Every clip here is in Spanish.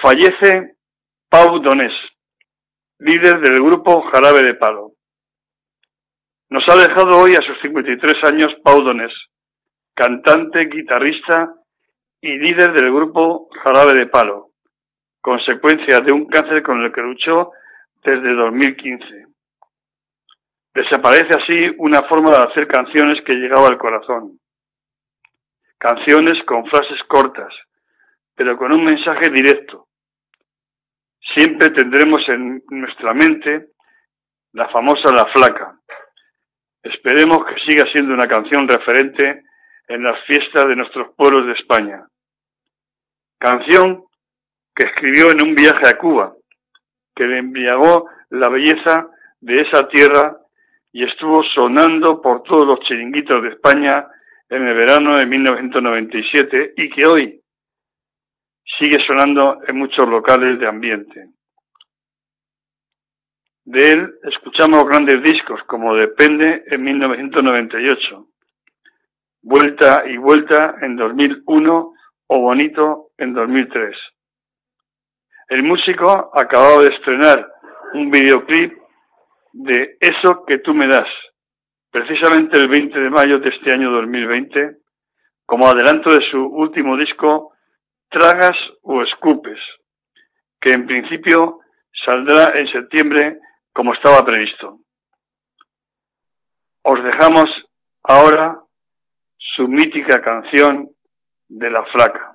Fallece Pau Donés, líder del grupo Jarabe de Palo. Nos ha dejado hoy a sus 53 años Pau Donés, cantante, guitarrista y líder del grupo Jarabe de Palo, consecuencia de un cáncer con el que luchó desde 2015. Desaparece así una forma de hacer canciones que llegaba al corazón. Canciones con frases cortas, pero con un mensaje directo. Siempre tendremos en nuestra mente la famosa La Flaca. Esperemos que siga siendo una canción referente en las fiestas de nuestros pueblos de España. Canción que escribió en un viaje a Cuba, que le embriagó la belleza de esa tierra y estuvo sonando por todos los chiringuitos de España en el verano de 1997 y que hoy sigue sonando en muchos locales de ambiente. De él escuchamos grandes discos como Depende en 1998, Vuelta y Vuelta en 2001 o Bonito en 2003. El músico acababa de estrenar un videoclip de Eso que tú me das, precisamente el 20 de mayo de este año 2020, como adelanto de su último disco, Tragas o Escupes, que en principio saldrá en septiembre como estaba previsto. Os dejamos ahora su mítica canción de la flaca.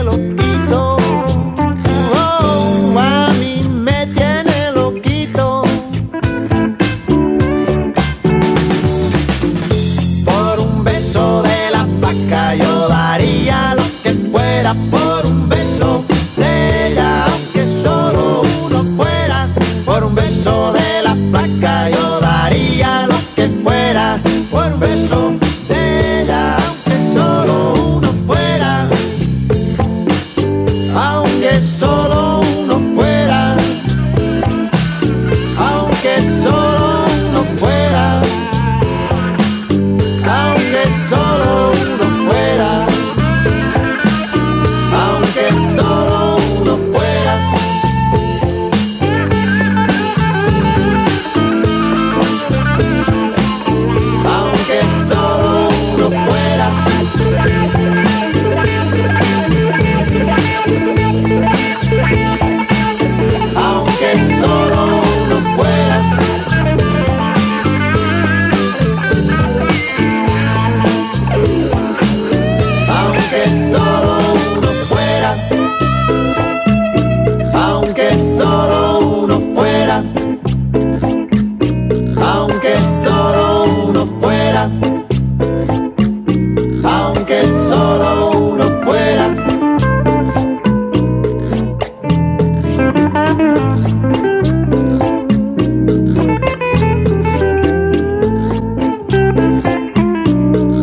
beso de la placa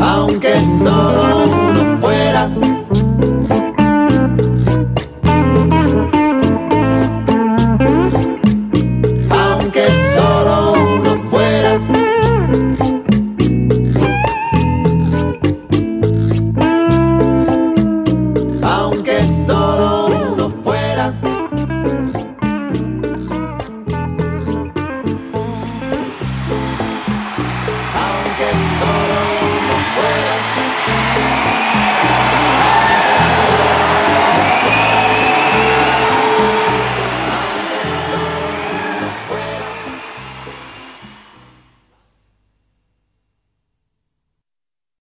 aunque solo